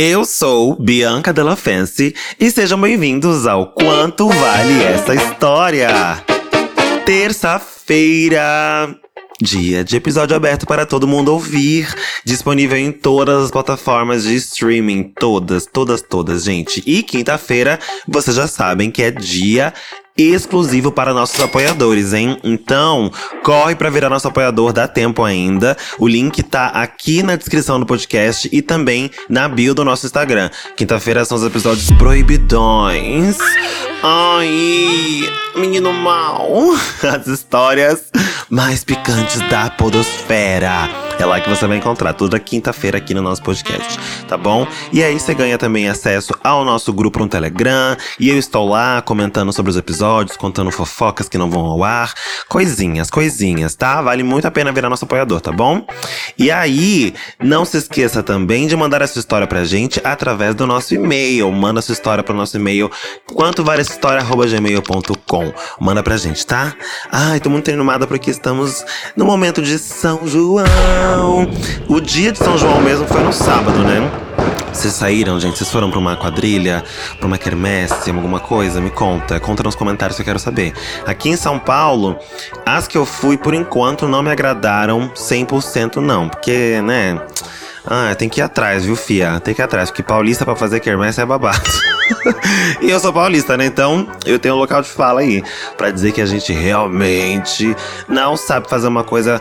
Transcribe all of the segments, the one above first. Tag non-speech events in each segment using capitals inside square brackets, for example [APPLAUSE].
Eu sou Bianca Della Fancy e sejam bem-vindos ao Quanto Vale Essa História. Terça-feira. Dia de episódio aberto para todo mundo ouvir. Disponível em todas as plataformas de streaming. Todas, todas, todas, gente. E quinta-feira, vocês já sabem que é dia exclusivo para nossos apoiadores, hein? Então, corre para virar nosso apoiador, dá tempo ainda. O link tá aqui na descrição do podcast e também na bio do nosso Instagram. Quinta-feira são os episódios proibidões. Ai, menino mal. [LAUGHS] As histórias mais picantes da podosfera. É lá que você vai encontrar toda quinta-feira aqui no nosso podcast, tá bom? E aí você ganha também acesso ao nosso grupo no Telegram. E eu estou lá comentando sobre os episódios, contando fofocas que não vão ao ar. Coisinhas, coisinhas, tá? Vale muito a pena virar nosso apoiador, tá bom? E aí, não se esqueça também de mandar essa história pra gente através do nosso e-mail. Manda sua história pro nosso e-mail, quanto vale essa história@gmail.com. Manda pra gente, tá? Ai, tô muito animada porque estamos no momento de São João. O dia de São João mesmo foi no sábado, né? Vocês saíram, gente? Vocês foram pra uma quadrilha, pra uma quermesse, alguma coisa? Me conta, conta nos comentários que eu quero saber. Aqui em São Paulo, as que eu fui, por enquanto, não me agradaram 100% não. Porque, né... Ah, tem que ir atrás, viu, fia? Tem que ir atrás, porque paulista para fazer quermesse é babado. [LAUGHS] e eu sou paulista, né? Então eu tenho um local de fala aí para dizer que a gente realmente não sabe fazer uma coisa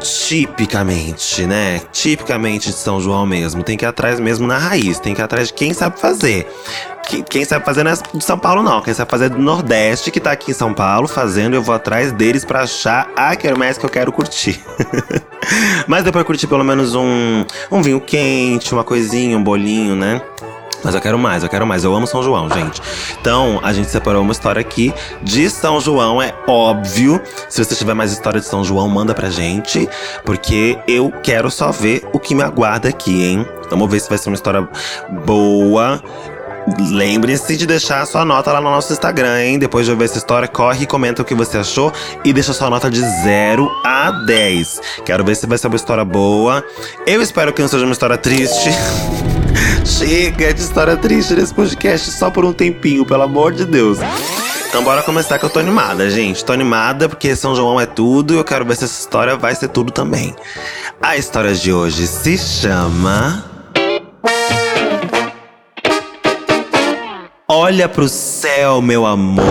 tipicamente, né? Tipicamente de São João mesmo. Tem que ir atrás mesmo na raiz, tem que ir atrás de quem sabe fazer. Quem sabe fazer não é de São Paulo, não. Quem sabe fazer é do Nordeste, que tá aqui em São Paulo fazendo. Eu vou atrás deles pra achar a quermesse que eu quero curtir. [LAUGHS] Mas depois curtir pelo menos um, um vinho quente, uma coisinha, um bolinho, né? Mas eu quero mais, eu quero mais. Eu amo São João, gente. Então, a gente separou uma história aqui de São João, é óbvio. Se você tiver mais história de São João, manda pra gente. Porque eu quero só ver o que me aguarda aqui, hein? Vamos ver se vai ser uma história boa. Lembre-se de deixar a sua nota lá no nosso Instagram, hein? Depois de ouvir essa história, corre e comenta o que você achou e deixa sua nota de 0 a 10. Quero ver se vai ser uma história boa. Eu espero que não seja uma história triste. [LAUGHS] Chega de história triste nesse podcast só por um tempinho, pelo amor de Deus. Então bora começar que eu tô animada, gente. Tô animada porque São João é tudo e eu quero ver se essa história vai ser tudo também. A história de hoje se chama. Olha pro céu, meu amor.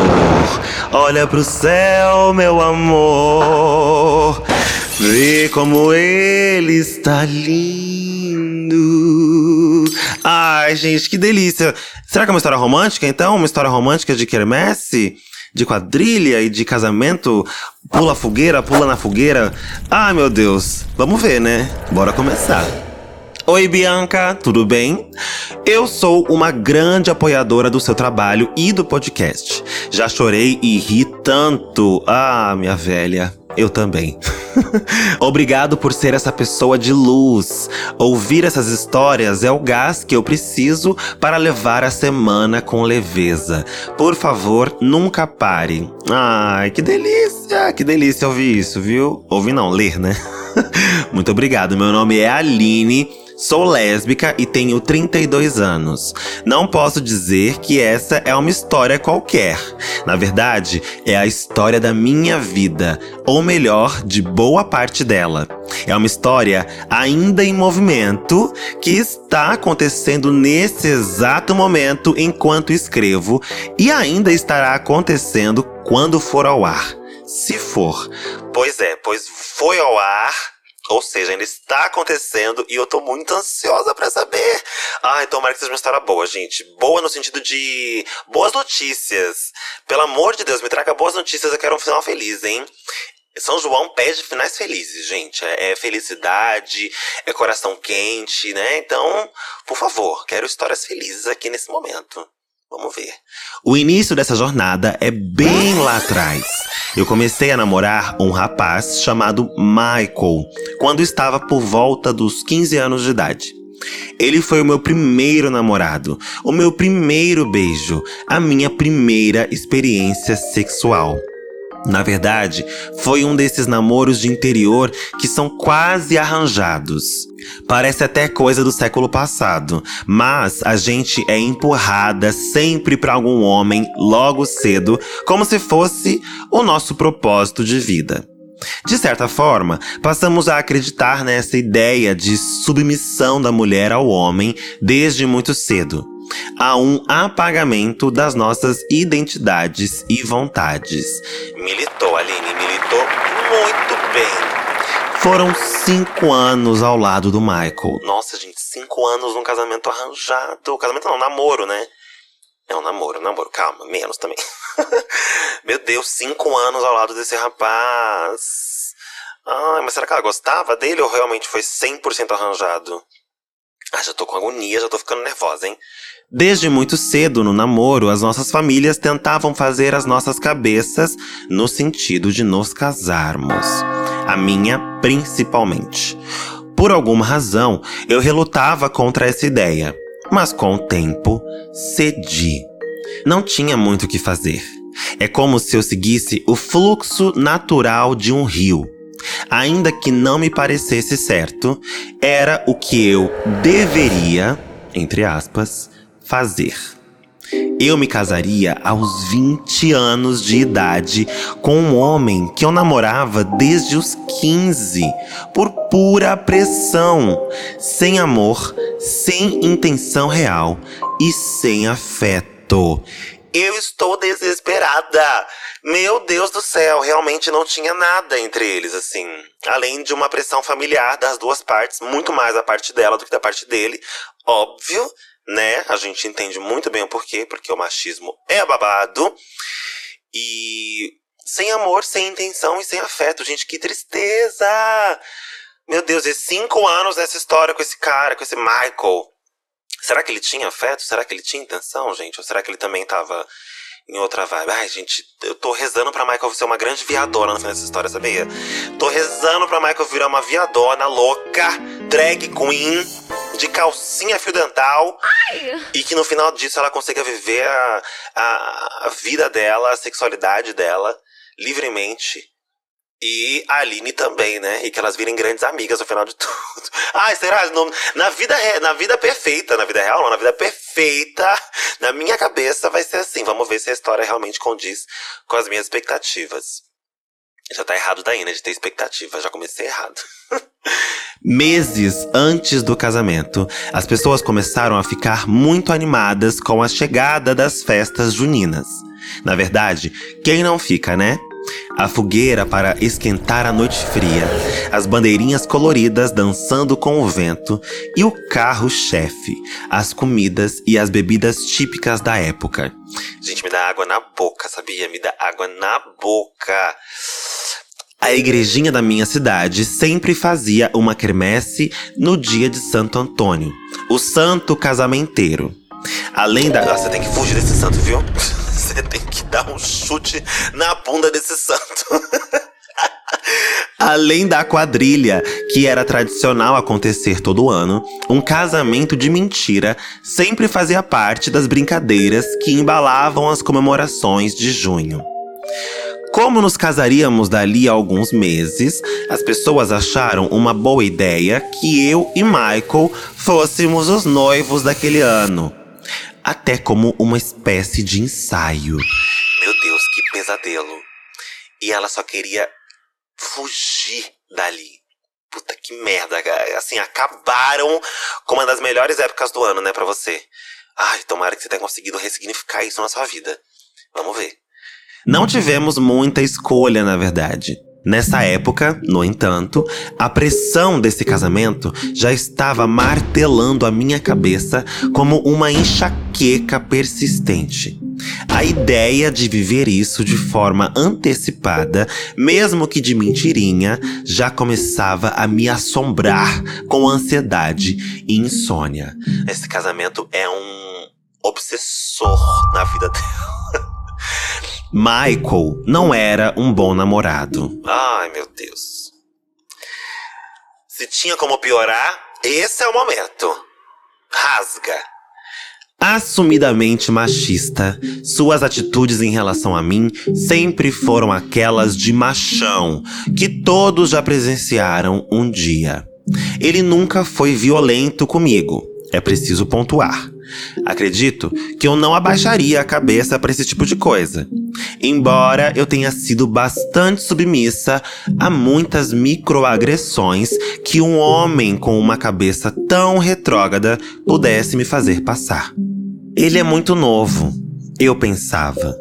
Olha pro céu, meu amor. Vê como ele está lindo. Ai, gente, que delícia. Será que é uma história romântica, então? Uma história romântica de quermesse? De quadrilha e de casamento? Pula fogueira, pula na fogueira? Ai, meu Deus. Vamos ver, né? Bora começar. Oi, Bianca, tudo bem? Eu sou uma grande apoiadora do seu trabalho e do podcast. Já chorei e ri tanto. Ah, minha velha, eu também. [LAUGHS] Obrigado por ser essa pessoa de luz. Ouvir essas histórias é o gás que eu preciso para levar a semana com leveza. Por favor, nunca pare. Ai, que delícia! Que delícia ouvir isso, viu? Ouvir não, ler, né? [LAUGHS] Muito obrigado. Meu nome é Aline. Sou lésbica e tenho 32 anos. Não posso dizer que essa é uma história qualquer. Na verdade, é a história da minha vida, ou melhor, de boa parte dela. É uma história ainda em movimento que está acontecendo nesse exato momento enquanto escrevo e ainda estará acontecendo quando for ao ar. Se for. Pois é, pois foi ao ar ou seja, ainda está acontecendo e eu tô muito ansiosa para saber. Ai, tomara que seja uma história boa, gente. Boa no sentido de boas notícias. Pelo amor de Deus, me traga boas notícias, eu quero um final feliz, hein? São João pede finais felizes, gente. É, é felicidade, é coração quente, né? Então, por favor, quero histórias felizes aqui nesse momento. Vamos ver. O início dessa jornada é bem lá atrás. Eu comecei a namorar um rapaz chamado Michael quando estava por volta dos 15 anos de idade. Ele foi o meu primeiro namorado, o meu primeiro beijo, a minha primeira experiência sexual. Na verdade, foi um desses namoros de interior que são quase arranjados. Parece até coisa do século passado, mas a gente é empurrada sempre para algum homem logo cedo, como se fosse o nosso propósito de vida. De certa forma, passamos a acreditar nessa ideia de submissão da mulher ao homem desde muito cedo a um apagamento das nossas identidades e vontades. Militou, Aline, militou muito bem. Foram cinco anos ao lado do Michael. Nossa, gente, cinco anos num casamento arranjado. Casamento não, namoro, né? É um namoro, namoro. Calma, menos também. [LAUGHS] Meu Deus, cinco anos ao lado desse rapaz. Ai, mas será que ela gostava dele ou realmente foi 100% arranjado? Ah, já tô com agonia, já tô ficando nervosa, hein? Desde muito cedo no namoro, as nossas famílias tentavam fazer as nossas cabeças no sentido de nos casarmos. A minha, principalmente. Por alguma razão, eu relutava contra essa ideia, mas com o tempo, cedi. Não tinha muito o que fazer. É como se eu seguisse o fluxo natural de um rio. Ainda que não me parecesse certo, era o que eu deveria, entre aspas, fazer. Eu me casaria aos 20 anos de idade com um homem que eu namorava desde os 15, por pura pressão, sem amor, sem intenção real e sem afeto. Eu estou desesperada. Meu Deus do céu, realmente não tinha nada entre eles, assim. Além de uma pressão familiar das duas partes, muito mais da parte dela do que da parte dele. Óbvio, né? A gente entende muito bem o porquê, porque o machismo é babado. E sem amor, sem intenção e sem afeto. Gente, que tristeza! Meu Deus, e cinco anos nessa história com esse cara, com esse Michael. Será que ele tinha afeto? Será que ele tinha intenção, gente? Ou será que ele também tava em outra vibe. Ai, gente, eu tô rezando pra Michael ser uma grande viadona no final dessa história, sabia? Tô rezando pra Michael virar uma viadona louca, drag queen, de calcinha fio dental. Ai. E que no final disso ela consiga viver a, a, a vida dela, a sexualidade dela, livremente e a Aline também, né? E que elas virem grandes amigas no final de tudo. [LAUGHS] Ai, será? Na, vida, na vida perfeita, na vida real não, na vida perfeita, [LAUGHS] na minha cabeça vai ser assim. Vamos ver se a história realmente condiz com as minhas expectativas. Já tá errado daí, né? De ter expectativa. Já comecei errado. [LAUGHS] Meses antes do casamento, as pessoas começaram a ficar muito animadas com a chegada das festas juninas. Na verdade, quem não fica, né? A fogueira para esquentar a noite fria, as bandeirinhas coloridas dançando com o vento e o carro-chefe, as comidas e as bebidas típicas da época. Gente, me dá água na boca, sabia? Me dá água na boca. A igrejinha da minha cidade sempre fazia uma quermesse no dia de Santo Antônio, o santo casamenteiro. Além da. Você tem que fugir desse santo, viu? [LAUGHS] Você tem dar um chute na bunda desse santo. [LAUGHS] Além da quadrilha, que era tradicional acontecer todo ano, um casamento de mentira sempre fazia parte das brincadeiras que embalavam as comemorações de junho. Como nos casaríamos dali a alguns meses, as pessoas acharam uma boa ideia que eu e Michael fôssemos os noivos daquele ano até como uma espécie de ensaio. Pesadelo. E ela só queria fugir dali. Puta que merda, assim, acabaram com uma das melhores épocas do ano, né, para você. Ai, tomara que você tenha conseguido ressignificar isso na sua vida. Vamos ver. Não tivemos muita escolha, na verdade. Nessa época, no entanto, a pressão desse casamento já estava martelando a minha cabeça como uma enxaqueca persistente. A ideia de viver isso de forma antecipada, mesmo que de mentirinha, já começava a me assombrar com ansiedade e insônia. Esse casamento é um obsessor na vida dela. Michael não era um bom namorado. Ai, meu Deus. Se tinha como piorar, esse é o momento. Rasga. Assumidamente machista, suas atitudes em relação a mim sempre foram aquelas de machão que todos já presenciaram um dia. Ele nunca foi violento comigo, é preciso pontuar. Acredito que eu não abaixaria a cabeça para esse tipo de coisa. Embora eu tenha sido bastante submissa a muitas microagressões que um homem com uma cabeça tão retrógrada pudesse me fazer passar. Ele é muito novo, eu pensava.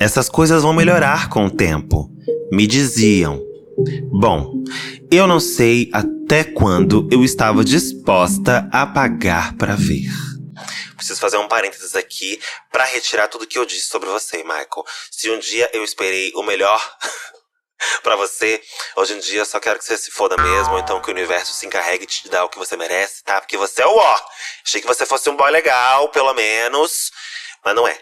Essas coisas vão melhorar com o tempo, me diziam. Bom, eu não sei até quando eu estava disposta a pagar para ver. Preciso fazer um parênteses aqui para retirar tudo que eu disse sobre você, Michael. Se um dia eu esperei o melhor [LAUGHS] para você, hoje em dia eu só quero que você se foda mesmo, ou então que o universo se encarregue de te dar o que você merece, tá? Porque você é o ó. Achei que você fosse um boy legal, pelo menos, mas não é.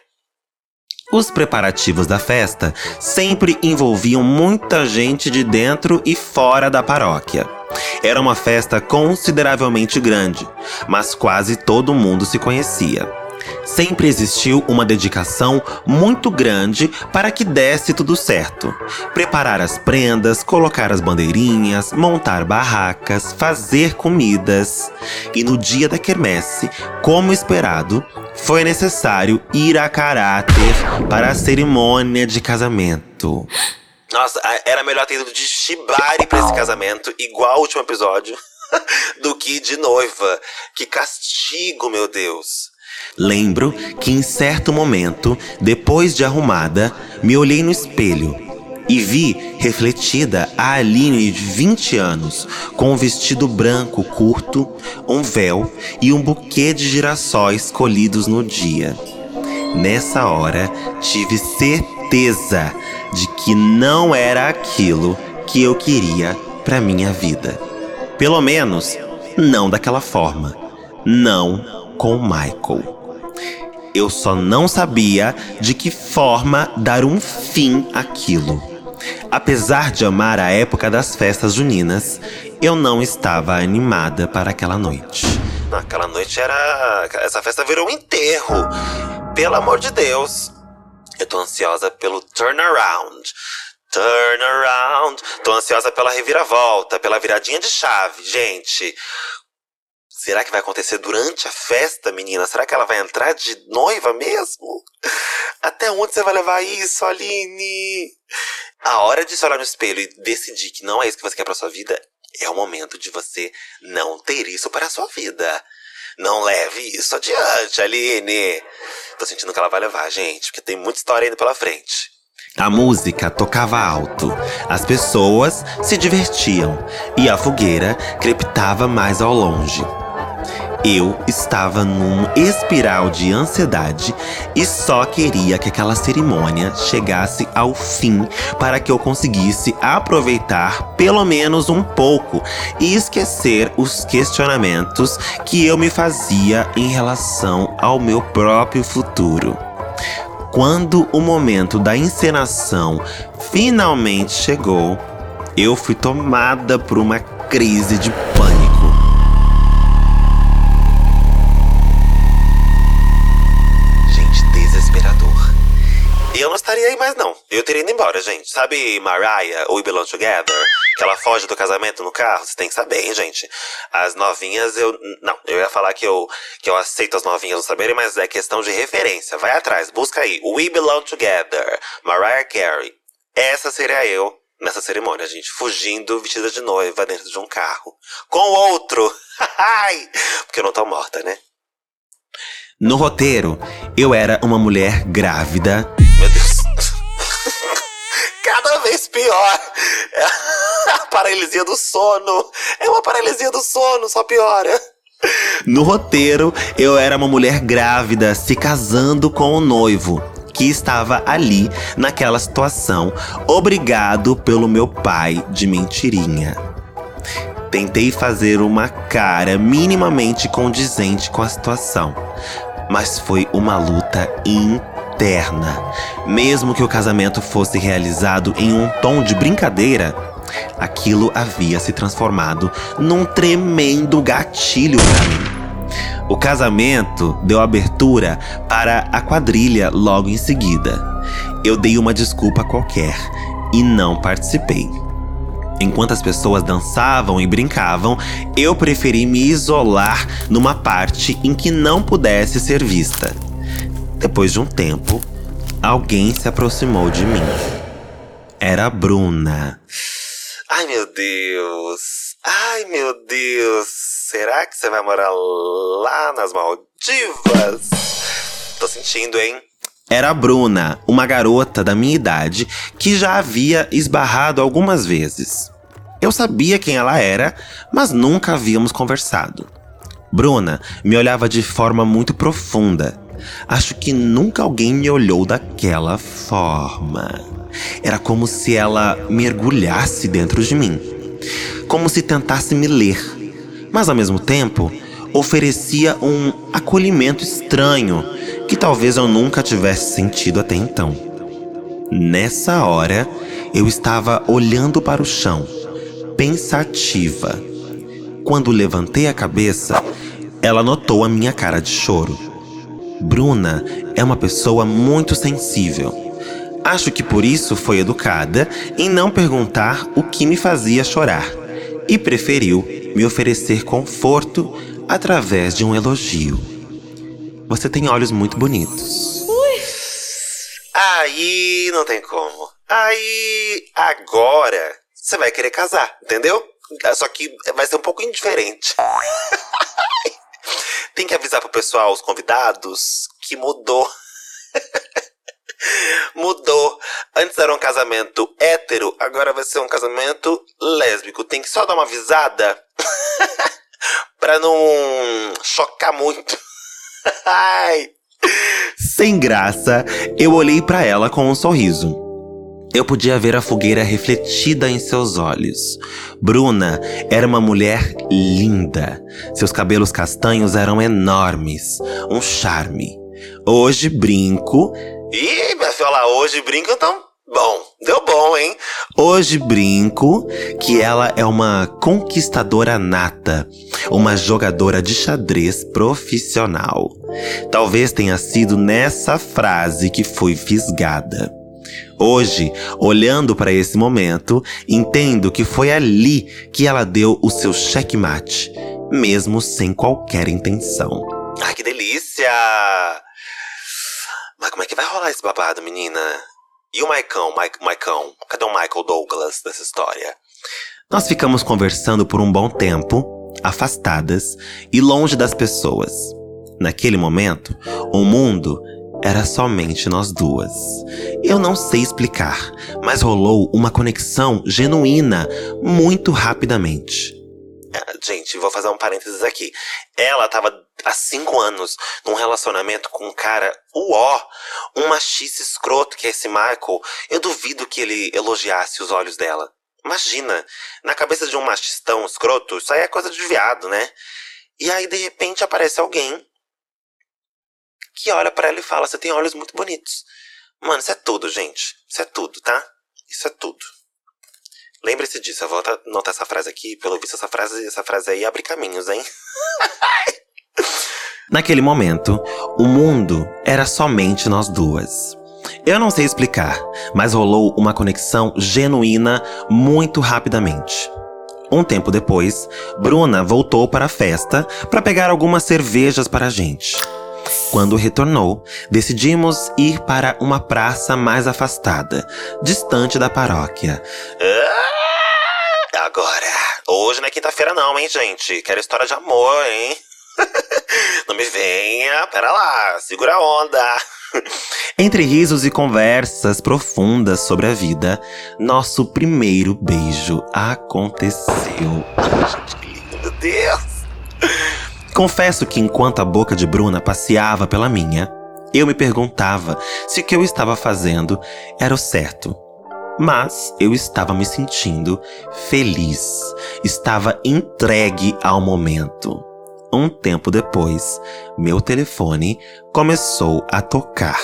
Os preparativos da festa sempre envolviam muita gente de dentro e fora da paróquia. Era uma festa consideravelmente grande, mas quase todo mundo se conhecia. Sempre existiu uma dedicação muito grande para que desse tudo certo. Preparar as prendas, colocar as bandeirinhas, montar barracas, fazer comidas. E no dia da quermesse, como esperado, foi necessário ir a caráter para a cerimônia de casamento. Nossa, era melhor ter ido de Shibari pra esse casamento, igual o último episódio, [LAUGHS] do que de noiva. Que castigo, meu Deus. Lembro que em certo momento, depois de arrumada, me olhei no espelho e vi refletida a Aline de 20 anos, com um vestido branco curto, um véu e um buquê de girassóis colhidos no dia. Nessa hora, tive certeza que não era aquilo que eu queria para minha vida. Pelo menos, não daquela forma. Não com Michael. Eu só não sabia de que forma dar um fim àquilo. Apesar de amar a época das festas juninas, eu não estava animada para aquela noite. Aquela noite era. Essa festa virou um enterro. Pelo amor de Deus. Eu tô ansiosa pelo turnaround. Turnaround. Tô ansiosa pela reviravolta, pela viradinha de chave. Gente, será que vai acontecer durante a festa, menina? Será que ela vai entrar de noiva mesmo? Até onde você vai levar isso, Aline? A hora de se olhar no espelho e decidir que não é isso que você quer pra sua vida é o momento de você não ter isso para a sua vida. Não leve isso adiante, Aline. Tô sentindo que ela vai levar, gente, porque tem muita história ainda pela frente. A música tocava alto, as pessoas se divertiam e a fogueira crepitava mais ao longe. Eu estava num espiral de ansiedade e só queria que aquela cerimônia chegasse ao fim para que eu conseguisse aproveitar pelo menos um pouco e esquecer os questionamentos que eu me fazia em relação ao meu próprio futuro. Quando o momento da encenação finalmente chegou, eu fui tomada por uma crise de aí mais, não. Eu teria ido embora, gente. Sabe Mariah, We Belong Together? Que ela foge do casamento no carro? Você tem que saber, hein, gente? As novinhas, eu. Não, eu ia falar que eu, que eu aceito as novinhas não saberem, mas é questão de referência. Vai atrás, busca aí. We Belong Together, Mariah Carey. Essa seria eu nessa cerimônia, gente. Fugindo, vestida de noiva dentro de um carro. Com outro! [LAUGHS] Porque eu não tô morta, né? No roteiro, eu era uma mulher grávida. Meu. Cada vez pior. É [LAUGHS] a paralisia do sono. É uma paralisia do sono, só piora. No roteiro, eu era uma mulher grávida se casando com o noivo que estava ali naquela situação, obrigado pelo meu pai de mentirinha. Tentei fazer uma cara minimamente condizente com a situação, mas foi uma luta interna. Mesmo que o casamento fosse realizado em um tom de brincadeira, aquilo havia se transformado num tremendo gatilho para mim. O casamento deu abertura para a quadrilha logo em seguida. Eu dei uma desculpa qualquer e não participei. Enquanto as pessoas dançavam e brincavam, eu preferi me isolar numa parte em que não pudesse ser vista. Depois de um tempo, alguém se aproximou de mim. Era a Bruna. Ai meu Deus! Ai meu Deus! Será que você vai morar lá nas Maldivas? Tô sentindo, hein? Era a Bruna, uma garota da minha idade que já havia esbarrado algumas vezes. Eu sabia quem ela era, mas nunca havíamos conversado. Bruna me olhava de forma muito profunda. Acho que nunca alguém me olhou daquela forma. Era como se ela mergulhasse dentro de mim, como se tentasse me ler, mas ao mesmo tempo oferecia um acolhimento estranho que talvez eu nunca tivesse sentido até então. Nessa hora, eu estava olhando para o chão, pensativa. Quando levantei a cabeça, ela notou a minha cara de choro. Bruna é uma pessoa muito sensível. Acho que por isso foi educada em não perguntar o que me fazia chorar e preferiu me oferecer conforto através de um elogio. Você tem olhos muito bonitos. Ui. Aí não tem como. Aí agora você vai querer casar, entendeu? Só que vai ser um pouco indiferente. [LAUGHS] tem que avisar pro pessoal, os convidados, que mudou. [LAUGHS] Mudou. Antes era um casamento hétero, agora vai ser um casamento lésbico. Tem que só dar uma avisada [LAUGHS] pra não chocar muito. [LAUGHS] Ai. Sem graça, eu olhei para ela com um sorriso. Eu podia ver a fogueira refletida em seus olhos. Bruna era uma mulher linda. Seus cabelos castanhos eram enormes, um charme. Hoje brinco. Ih, minha filha, hoje brinco então Bom, deu bom, hein? Hoje brinco que ela é uma conquistadora nata, uma jogadora de xadrez profissional. Talvez tenha sido nessa frase que fui fisgada. Hoje, olhando para esse momento, entendo que foi ali que ela deu o seu checkmate, mesmo sem qualquer intenção. Ai, que delícia! Mas como é que vai rolar esse babado, menina? E o Maicão, Mike, Maicão? Cadê o Michael Douglas dessa história? Nós ficamos conversando por um bom tempo, afastadas e longe das pessoas. Naquele momento, o mundo era somente nós duas. Eu não sei explicar, mas rolou uma conexão genuína muito rapidamente. É, gente, vou fazer um parênteses aqui. Ela tava há cinco anos num relacionamento com um cara uó, um machista escroto que é esse Michael. Eu duvido que ele elogiasse os olhos dela. Imagina, na cabeça de um machistão escroto, isso aí é coisa de viado, né? E aí, de repente, aparece alguém que olha para ela e fala: Você tem olhos muito bonitos. Mano, isso é tudo, gente. Isso é tudo, tá? Isso é tudo. Lembre-se disso, eu vou anotar essa frase aqui. Pelo visto, essa frase, essa frase aí abre caminhos, hein? [LAUGHS] Naquele momento, o mundo era somente nós duas. Eu não sei explicar, mas rolou uma conexão genuína muito rapidamente. Um tempo depois, Bruna voltou para a festa para pegar algumas cervejas para a gente. Quando retornou, decidimos ir para uma praça mais afastada, distante da paróquia. Ah, agora, hoje não é quinta-feira não, hein, gente? Quero história de amor, hein? [LAUGHS] Não me venha, pera lá, segura a onda. [LAUGHS] Entre risos e conversas profundas sobre a vida, nosso primeiro beijo aconteceu. Ai, gente, que lindo, Deus! Confesso que enquanto a boca de Bruna passeava pela minha, eu me perguntava se o que eu estava fazendo era o certo. Mas eu estava me sentindo feliz, estava entregue ao momento. Um tempo depois, meu telefone começou a tocar.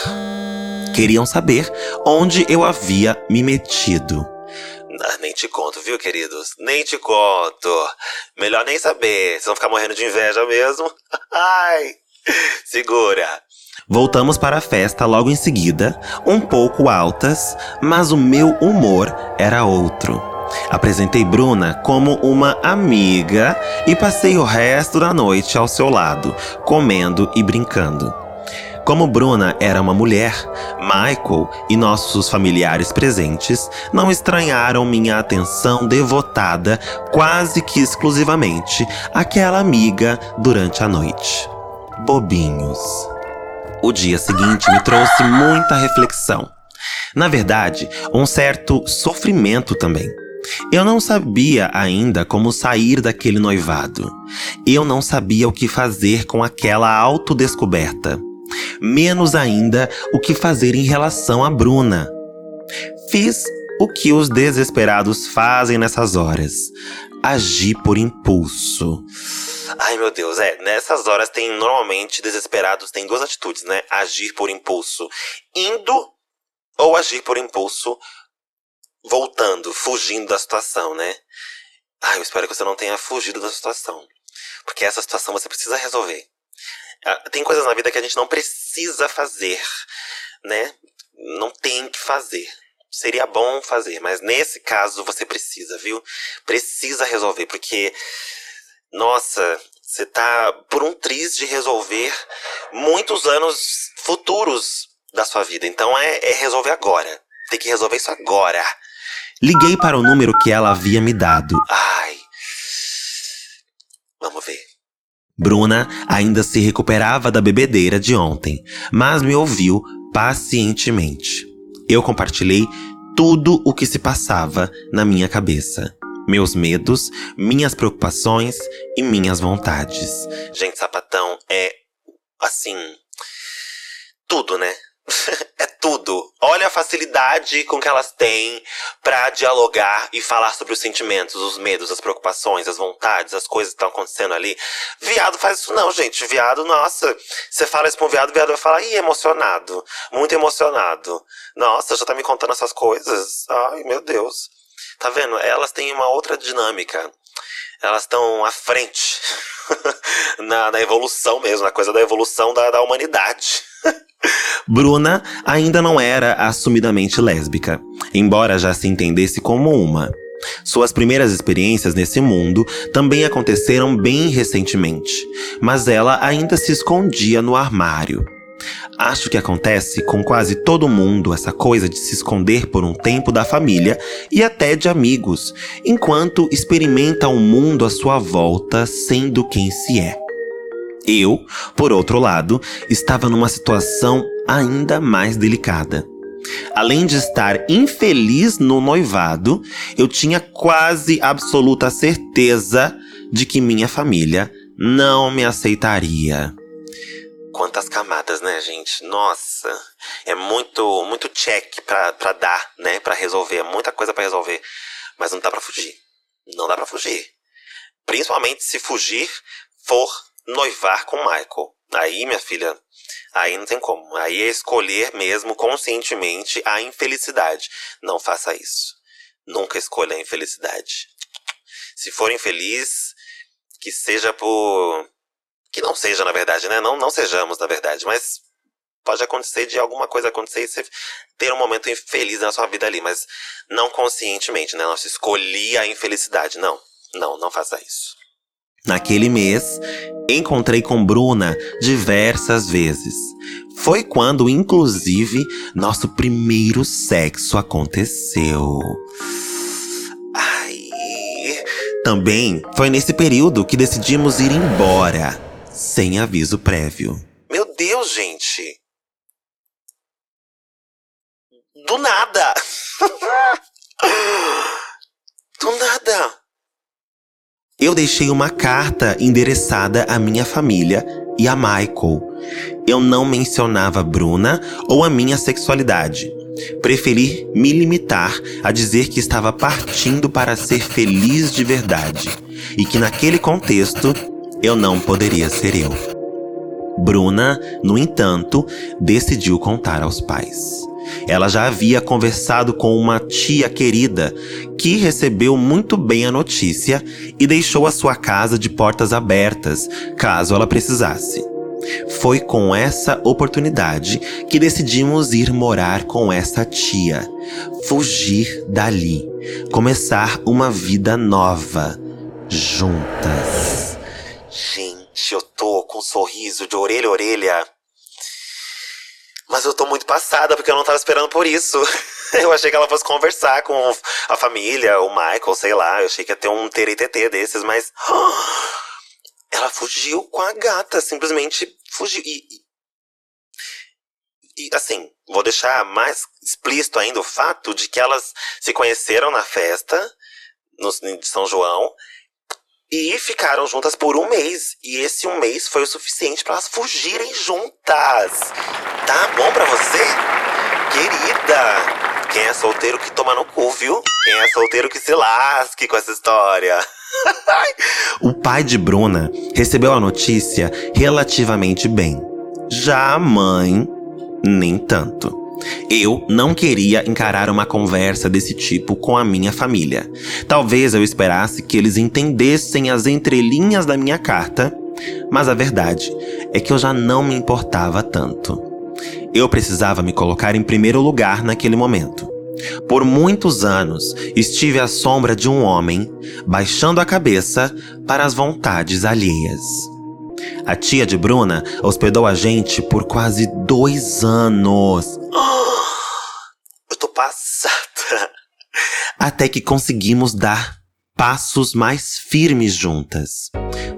Queriam saber onde eu havia me metido. Ah, nem te conto, viu, queridos? Nem te conto. Melhor nem saber. Vão ficar morrendo de inveja mesmo? [LAUGHS] Ai, segura. Voltamos para a festa logo em seguida, um pouco altas, mas o meu humor era outro. Apresentei Bruna como uma amiga e passei o resto da noite ao seu lado, comendo e brincando. Como Bruna era uma mulher, Michael e nossos familiares presentes não estranharam minha atenção devotada quase que exclusivamente àquela amiga durante a noite. Bobinhos. O dia seguinte me trouxe muita reflexão. Na verdade, um certo sofrimento também. Eu não sabia ainda como sair daquele noivado. Eu não sabia o que fazer com aquela autodescoberta. Menos ainda o que fazer em relação a Bruna. Fiz o que os desesperados fazem nessas horas: agir por impulso. Ai meu Deus, é, nessas horas tem normalmente desesperados tem duas atitudes, né? Agir por impulso indo ou agir por impulso voltando, fugindo da situação, né? Ah, eu espero que você não tenha fugido da situação. Porque essa situação você precisa resolver. Ah, tem coisas na vida que a gente não precisa fazer, né? Não tem que fazer. Seria bom fazer, mas nesse caso você precisa, viu? Precisa resolver, porque, nossa, você tá por um triz de resolver muitos anos futuros da sua vida. Então é, é resolver agora. Tem que resolver isso agora. Liguei para o número que ela havia me dado. Ai. Vamos ver. Bruna ainda se recuperava da bebedeira de ontem, mas me ouviu pacientemente. Eu compartilhei tudo o que se passava na minha cabeça. Meus medos, minhas preocupações e minhas vontades. Gente, sapatão é assim. Tudo, né? [LAUGHS] é tudo. Olha a facilidade com que elas têm para dialogar e falar sobre os sentimentos, os medos, as preocupações, as vontades, as coisas que estão acontecendo ali. Viado faz isso não, gente. Viado, nossa, você fala isso pra um viado, viado vai falar, ih, emocionado. Muito emocionado. Nossa, já tá me contando essas coisas. Ai, meu Deus. Tá vendo? Elas têm uma outra dinâmica. Elas estão à frente. [LAUGHS] na, na, evolução mesmo, na coisa da evolução da, da humanidade. Bruna ainda não era assumidamente lésbica, embora já se entendesse como uma. Suas primeiras experiências nesse mundo também aconteceram bem recentemente, mas ela ainda se escondia no armário. Acho que acontece com quase todo mundo essa coisa de se esconder por um tempo da família e até de amigos, enquanto experimenta o mundo à sua volta sendo quem se é. Eu, por outro lado, estava numa situação ainda mais delicada. Além de estar infeliz no noivado, eu tinha quase absoluta certeza de que minha família não me aceitaria. Quantas camadas, né, gente? Nossa, é muito, muito check pra, dar, né? Pra resolver, é muita coisa para resolver. Mas não dá pra fugir. Não dá pra fugir. Principalmente se fugir for noivar com Michael. Aí, minha filha, aí não tem como. Aí é escolher mesmo conscientemente a infelicidade. Não faça isso. Nunca escolha a infelicidade. Se for infeliz, que seja por. Que não seja, na verdade, né? Não, não sejamos, na verdade, mas pode acontecer de alguma coisa acontecer e você ter um momento infeliz na sua vida ali, mas não conscientemente, né? Nossa, escolhi a infelicidade. Não, não, não faça isso. Naquele mês, encontrei com Bruna diversas vezes. Foi quando, inclusive, nosso primeiro sexo aconteceu. Ai. Também foi nesse período que decidimos ir embora, sem aviso prévio. Meu Deus, gente! Do nada! [LAUGHS] Do nada! Eu deixei uma carta endereçada à minha família e a Michael. Eu não mencionava Bruna ou a minha sexualidade. Preferi me limitar a dizer que estava partindo para ser feliz de verdade e que naquele contexto eu não poderia ser eu. Bruna, no entanto, decidiu contar aos pais. Ela já havia conversado com uma tia querida que recebeu muito bem a notícia e deixou a sua casa de portas abertas caso ela precisasse. Foi com essa oportunidade que decidimos ir morar com essa tia, fugir dali, começar uma vida nova, juntas. Gente, eu tô com um sorriso de orelha a orelha. Mas eu tô muito passada porque eu não tava esperando por isso. [LAUGHS] Eu achei que ela fosse conversar com a família, o Michael, sei lá. Eu achei que ia ter um TTT desses, mas. [GASPS] Ela fugiu com a gata, simplesmente fugiu. E, e, assim, vou deixar mais explícito ainda o fato de que elas se conheceram na festa no, de São João e ficaram juntas por um mês. E esse um mês foi o suficiente para elas fugirem juntas. Tá bom para você? Querida! Quem é solteiro que toma no cu, viu? Quem é solteiro que se lasque com essa história. [LAUGHS] o pai de Bruna recebeu a notícia relativamente bem. Já a mãe, nem tanto. Eu não queria encarar uma conversa desse tipo com a minha família. Talvez eu esperasse que eles entendessem as entrelinhas da minha carta, mas a verdade é que eu já não me importava tanto. Eu precisava me colocar em primeiro lugar naquele momento. Por muitos anos estive à sombra de um homem, baixando a cabeça para as vontades alheias. A tia de Bruna hospedou a gente por quase dois anos. [GASPS] eu tô passada. Até que conseguimos dar passos mais firmes juntas.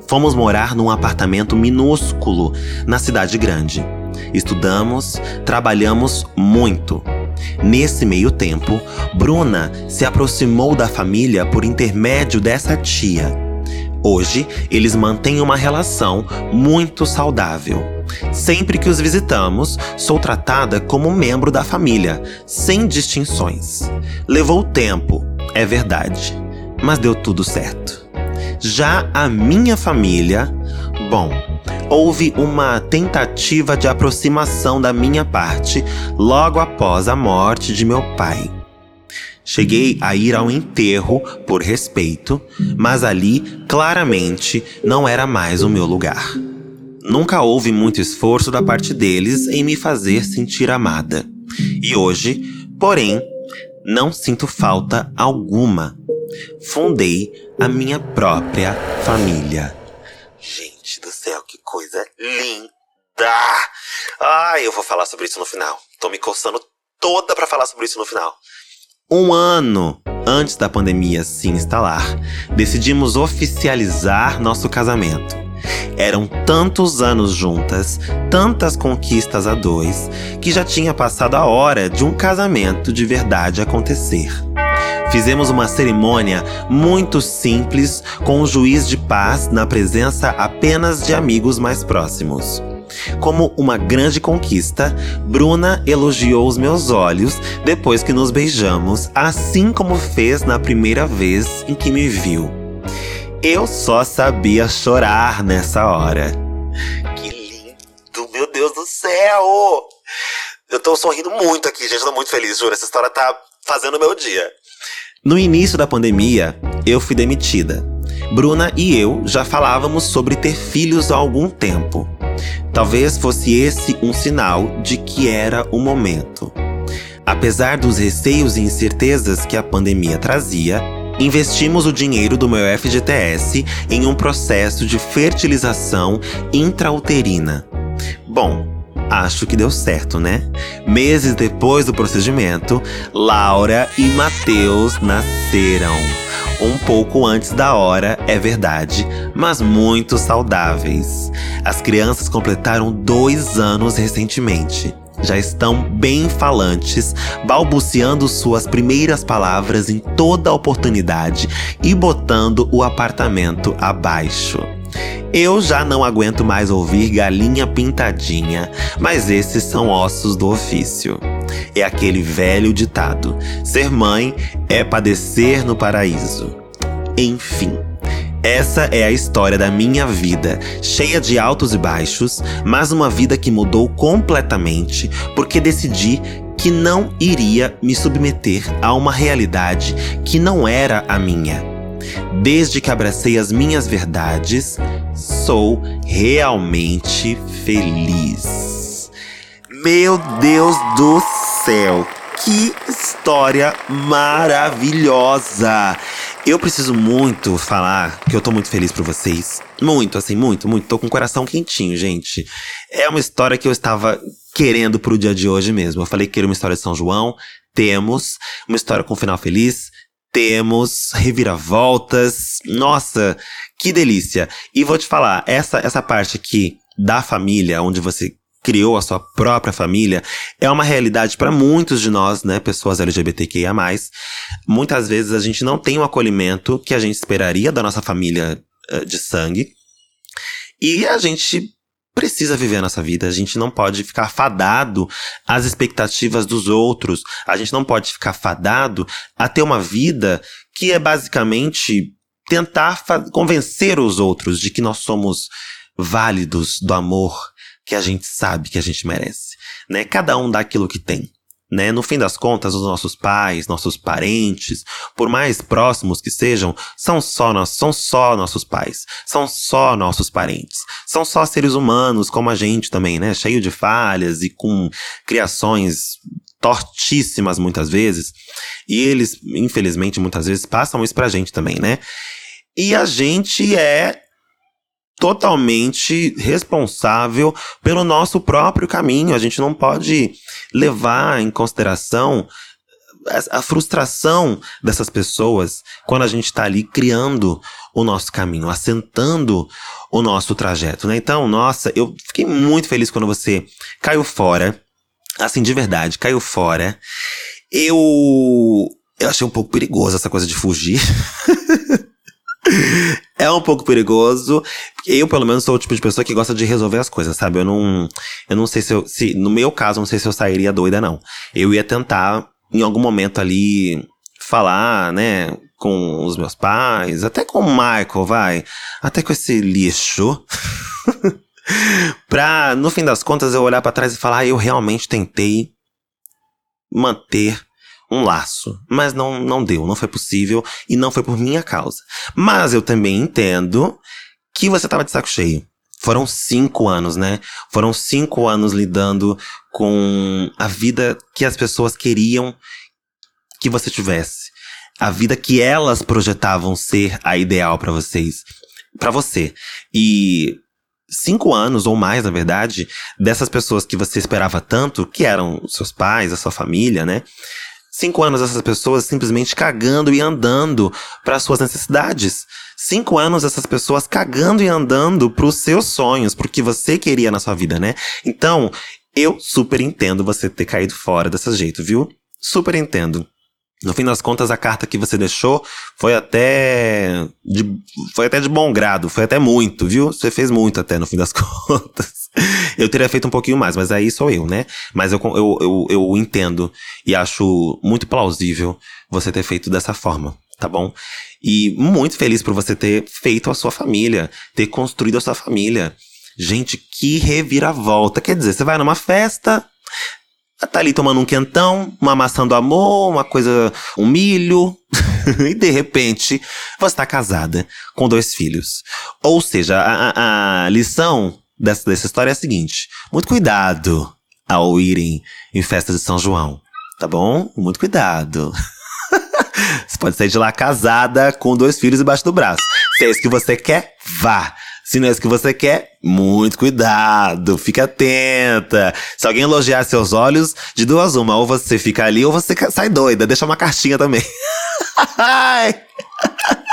Fomos morar num apartamento minúsculo na cidade grande. Estudamos, trabalhamos muito Nesse meio tempo, Bruna se aproximou da família por intermédio dessa tia. Hoje, eles mantêm uma relação muito saudável. Sempre que os visitamos, sou tratada como membro da família, sem distinções. Levou tempo, é verdade, mas deu tudo certo. Já a minha família, bom, houve uma tentativa de aproximação da minha parte logo após a morte de meu pai. Cheguei a ir ao enterro por respeito, mas ali claramente não era mais o meu lugar. Nunca houve muito esforço da parte deles em me fazer sentir amada. E hoje, porém, não sinto falta alguma. Fundei a minha própria família. Gente do céu, que coisa linda! Ai, eu vou falar sobre isso no final. Tô me coçando toda para falar sobre isso no final. Um ano antes da pandemia se instalar, decidimos oficializar nosso casamento. Eram tantos anos juntas, tantas conquistas a dois, que já tinha passado a hora de um casamento de verdade acontecer. Fizemos uma cerimônia muito simples com o juiz de paz na presença apenas de amigos mais próximos. Como uma grande conquista, Bruna elogiou os meus olhos depois que nos beijamos, assim como fez na primeira vez em que me viu. Eu só sabia chorar nessa hora. Que lindo, meu Deus do céu! Eu tô sorrindo muito aqui, gente, tô muito feliz, juro. Essa história tá fazendo o meu dia. No início da pandemia, eu fui demitida. Bruna e eu já falávamos sobre ter filhos há algum tempo. Talvez fosse esse um sinal de que era o momento. Apesar dos receios e incertezas que a pandemia trazia, investimos o dinheiro do meu FGTS em um processo de fertilização intrauterina. Bom, Acho que deu certo, né? Meses depois do procedimento, Laura e Matheus nasceram. Um pouco antes da hora, é verdade, mas muito saudáveis. As crianças completaram dois anos recentemente. Já estão bem falantes, balbuciando suas primeiras palavras em toda oportunidade e botando o apartamento abaixo. Eu já não aguento mais ouvir galinha pintadinha, mas esses são ossos do ofício. É aquele velho ditado: ser mãe é padecer no paraíso. Enfim. Essa é a história da minha vida, cheia de altos e baixos, mas uma vida que mudou completamente porque decidi que não iria me submeter a uma realidade que não era a minha. Desde que abracei as minhas verdades, sou realmente feliz. Meu Deus do céu, que história maravilhosa! Eu preciso muito falar que eu tô muito feliz por vocês. Muito, assim, muito, muito. Tô com o coração quentinho, gente. É uma história que eu estava querendo pro dia de hoje mesmo. Eu falei que queria uma história de São João. Temos. Uma história com final feliz. Temos reviravoltas. Nossa, que delícia. E vou te falar, essa, essa parte aqui da família, onde você criou a sua própria família, é uma realidade para muitos de nós, né, pessoas LGBTQIA+. Muitas vezes a gente não tem o acolhimento que a gente esperaria da nossa família uh, de sangue. E a gente precisa viver a nossa vida, a gente não pode ficar fadado às expectativas dos outros, a gente não pode ficar fadado a ter uma vida que é basicamente tentar convencer os outros de que nós somos válidos do amor, que a gente sabe que a gente merece, né? Cada um dá aquilo que tem. Né? No fim das contas, os nossos pais, nossos parentes, por mais próximos que sejam, são só, nós, são só nossos pais, são só nossos parentes, são só seres humanos como a gente também, né? Cheio de falhas e com criações tortíssimas muitas vezes. E eles, infelizmente, muitas vezes passam isso pra gente também, né? E a gente é totalmente responsável pelo nosso próprio caminho. A gente não pode levar em consideração a, frustração dessas pessoas quando a gente está ali criando o nosso caminho, assentando o nosso trajeto, né? Então, nossa, eu fiquei muito feliz quando você caiu fora, assim, de verdade, caiu fora. Eu, eu achei um pouco perigoso essa coisa de fugir. [LAUGHS] é um pouco perigoso. Eu, pelo menos, sou o tipo de pessoa que gosta de resolver as coisas, sabe? Eu não. Eu não sei se eu. Se, no meu caso, não sei se eu sairia doida, não. Eu ia tentar, em algum momento ali, falar, né? Com os meus pais, até com o Michael, vai. Até com esse lixo. [LAUGHS] pra, no fim das contas, eu olhar para trás e falar, ah, eu realmente tentei manter um laço, mas não, não deu, não foi possível e não foi por minha causa. Mas eu também entendo que você estava de saco cheio. Foram cinco anos, né? Foram cinco anos lidando com a vida que as pessoas queriam que você tivesse. A vida que elas projetavam ser a ideal para vocês. para você. E cinco anos ou mais, na verdade, dessas pessoas que você esperava tanto, que eram seus pais, a sua família, né? Cinco anos essas pessoas simplesmente cagando e andando para suas necessidades. Cinco anos essas pessoas cagando e andando para os seus sonhos, porque você queria na sua vida, né? Então, eu super entendo você ter caído fora desse jeito, viu? Super entendo. No fim das contas, a carta que você deixou foi até de, foi até de bom grado, foi até muito, viu? Você fez muito até no fim das [LAUGHS] contas. [LAUGHS] eu teria feito um pouquinho mais, mas aí sou eu, né? Mas eu, eu, eu, eu entendo e acho muito plausível você ter feito dessa forma, tá bom? E muito feliz por você ter feito a sua família, ter construído a sua família. Gente, que reviravolta. Quer dizer, você vai numa festa, tá ali tomando um quentão, uma maçã do amor, uma coisa, um milho, [LAUGHS] e de repente você tá casada com dois filhos. Ou seja, a, a lição dessa, dessa história é a seguinte: muito cuidado ao irem em festa de São João, tá bom? Muito cuidado. [LAUGHS] você pode sair de lá casada com dois filhos embaixo do braço. Se é isso que você quer, vá. Se não é isso que você quer, muito cuidado, fica atenta. Se alguém elogiar seus olhos, de duas uma, ou você fica ali ou você sai doida. Deixa uma cartinha também. [LAUGHS] [LAUGHS]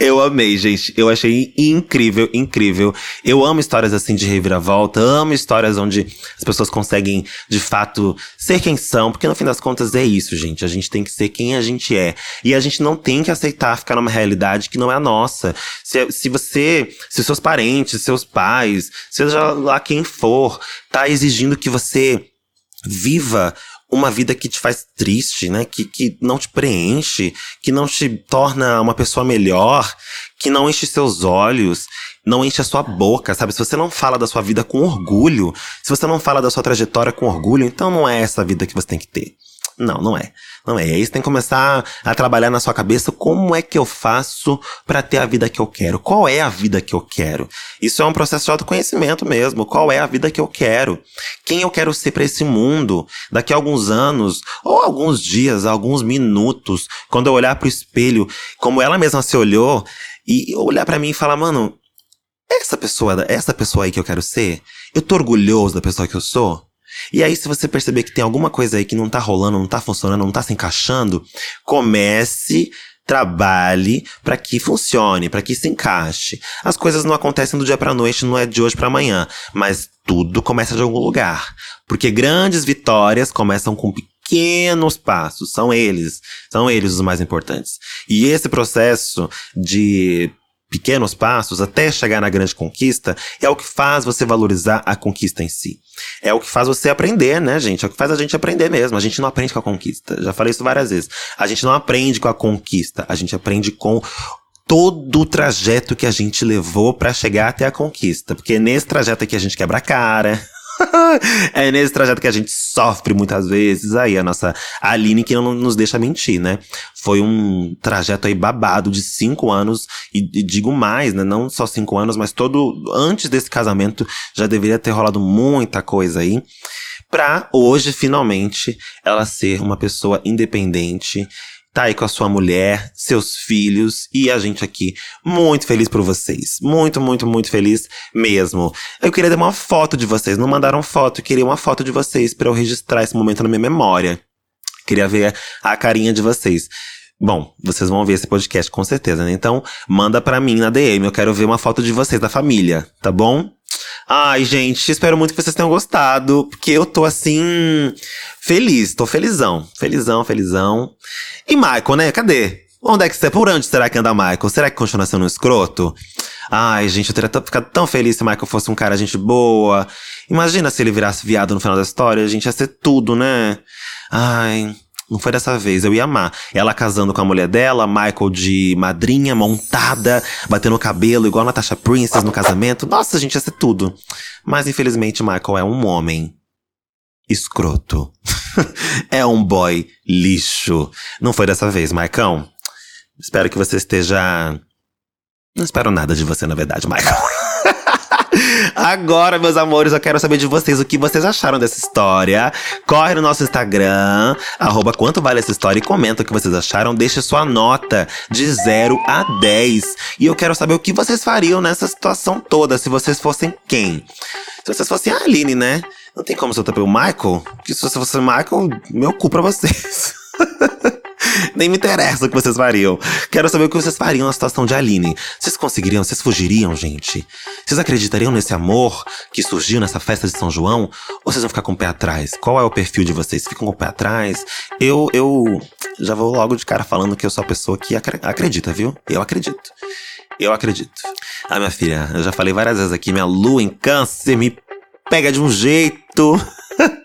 Eu amei, gente. Eu achei incrível, incrível. Eu amo histórias assim de reviravolta, amo histórias onde as pessoas conseguem, de fato, ser quem são, porque no fim das contas é isso, gente. A gente tem que ser quem a gente é. E a gente não tem que aceitar ficar numa realidade que não é a nossa. Se, se você, se seus parentes, seus pais, seja lá quem for, tá exigindo que você viva uma vida que te faz triste, né? Que, que não te preenche, que não te torna uma pessoa melhor, que não enche seus olhos, não enche a sua boca, sabe? Se você não fala da sua vida com orgulho, se você não fala da sua trajetória com orgulho, então não é essa vida que você tem que ter. Não, não é. Não é. E aí você tem que começar a trabalhar na sua cabeça como é que eu faço para ter a vida que eu quero. Qual é a vida que eu quero? Isso é um processo de autoconhecimento mesmo. Qual é a vida que eu quero? Quem eu quero ser para esse mundo daqui a alguns anos, ou alguns dias, alguns minutos, quando eu olhar pro espelho, como ela mesma se olhou, e olhar para mim e falar, mano, essa pessoa, essa pessoa aí que eu quero ser, eu tô orgulhoso da pessoa que eu sou? E aí, se você perceber que tem alguma coisa aí que não tá rolando, não tá funcionando, não tá se encaixando, comece trabalhe para que funcione, para que se encaixe. As coisas não acontecem do dia para noite, não é de hoje para amanhã, mas tudo começa de algum lugar, porque grandes vitórias começam com pequenos passos, são eles, são eles os mais importantes. E esse processo de pequenos passos até chegar na grande conquista é o que faz você valorizar a conquista em si. É o que faz você aprender, né, gente? É o que faz a gente aprender mesmo. A gente não aprende com a conquista. Já falei isso várias vezes. A gente não aprende com a conquista. A gente aprende com todo o trajeto que a gente levou para chegar até a conquista. Porque nesse trajeto aqui a gente quebra a cara, [LAUGHS] é nesse trajeto que a gente sofre muitas vezes. Aí a nossa Aline que não nos deixa mentir, né? Foi um trajeto aí babado de cinco anos, e, e, digo mais, né? Não só cinco anos, mas todo. Antes desse casamento já deveria ter rolado muita coisa aí. Pra hoje, finalmente, ela ser uma pessoa independente tá aí com a sua mulher, seus filhos e a gente aqui muito feliz por vocês. Muito, muito, muito feliz mesmo. Eu queria ter uma foto de vocês, não mandaram foto, eu queria uma foto de vocês para eu registrar esse momento na minha memória. Queria ver a carinha de vocês. Bom, vocês vão ver esse podcast com certeza, né? Então, manda para mim na DM, eu quero ver uma foto de vocês da família, tá bom? Ai, gente, espero muito que vocês tenham gostado, porque eu tô assim. feliz, tô felizão. Felizão, felizão. E Michael, né? Cadê? Onde é que você. Por onde será que anda Michael? Será que continua sendo um escroto? Ai, gente, eu teria ficado tão feliz se Michael fosse um cara gente boa. Imagina se ele virasse viado no final da história, a gente ia ser tudo, né? Ai. Não foi dessa vez, eu ia amar. Ela casando com a mulher dela, Michael de madrinha, montada, batendo o cabelo, igual a Natasha Princess no casamento. Nossa, gente ia ser tudo. Mas infelizmente, Michael é um homem escroto. [LAUGHS] é um boy lixo. Não foi dessa vez, Maicão. Espero que você esteja. Não espero nada de você, na verdade, Michael. [LAUGHS] Agora, meus amores, eu quero saber de vocês o que vocês acharam dessa história. Corre no nosso Instagram, arroba quanto vale essa história e comenta o que vocês acharam. Deixe sua nota de 0 a 10. E eu quero saber o que vocês fariam nessa situação toda, se vocês fossem quem? Se vocês fossem a Aline, né? Não tem como soltar pelo Michael? Que se você fosse o Michael, meu cu pra vocês. [LAUGHS] Nem me interessa o que vocês fariam. Quero saber o que vocês fariam na situação de Aline. Vocês conseguiriam? Vocês fugiriam, gente? Vocês acreditariam nesse amor que surgiu nessa festa de São João? Ou vocês vão ficar com o pé atrás? Qual é o perfil de vocês? Ficam com o pé atrás? Eu, eu já vou logo de cara falando que eu sou a pessoa que acredita, viu? Eu acredito. Eu acredito. Ah, minha filha, eu já falei várias vezes aqui, minha lua em câncer me pega de um jeito. [LAUGHS]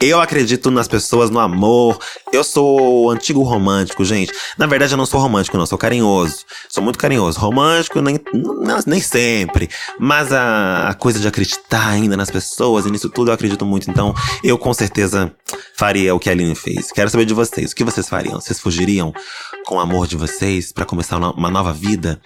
Eu acredito nas pessoas, no amor. Eu sou antigo romântico, gente. Na verdade, eu não sou romântico, não. Sou carinhoso. Sou muito carinhoso. Romântico, nem, nem sempre. Mas a, a coisa de acreditar ainda nas pessoas e nisso tudo eu acredito muito. Então, eu com certeza faria o que a Aline fez. Quero saber de vocês. O que vocês fariam? Vocês fugiriam com o amor de vocês para começar uma nova vida?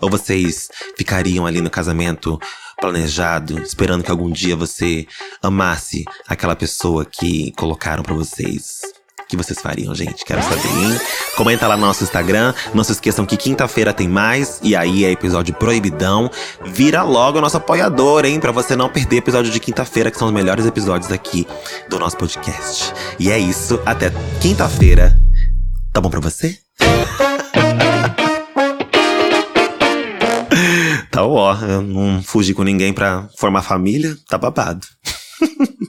Ou vocês ficariam ali no casamento planejado, esperando que algum dia você amasse aquela pessoa que colocaram para vocês. O que vocês fariam, gente? Quero saber, hein? Comenta lá no nosso Instagram. Não se esqueçam que quinta-feira tem mais. E aí é episódio proibidão. Vira logo nosso apoiador, hein? Pra você não perder episódio de quinta-feira, que são os melhores episódios aqui do nosso podcast. E é isso. Até quinta-feira. Tá bom pra você? Tá ó, eu não fugi com ninguém pra formar família, tá babado. [LAUGHS]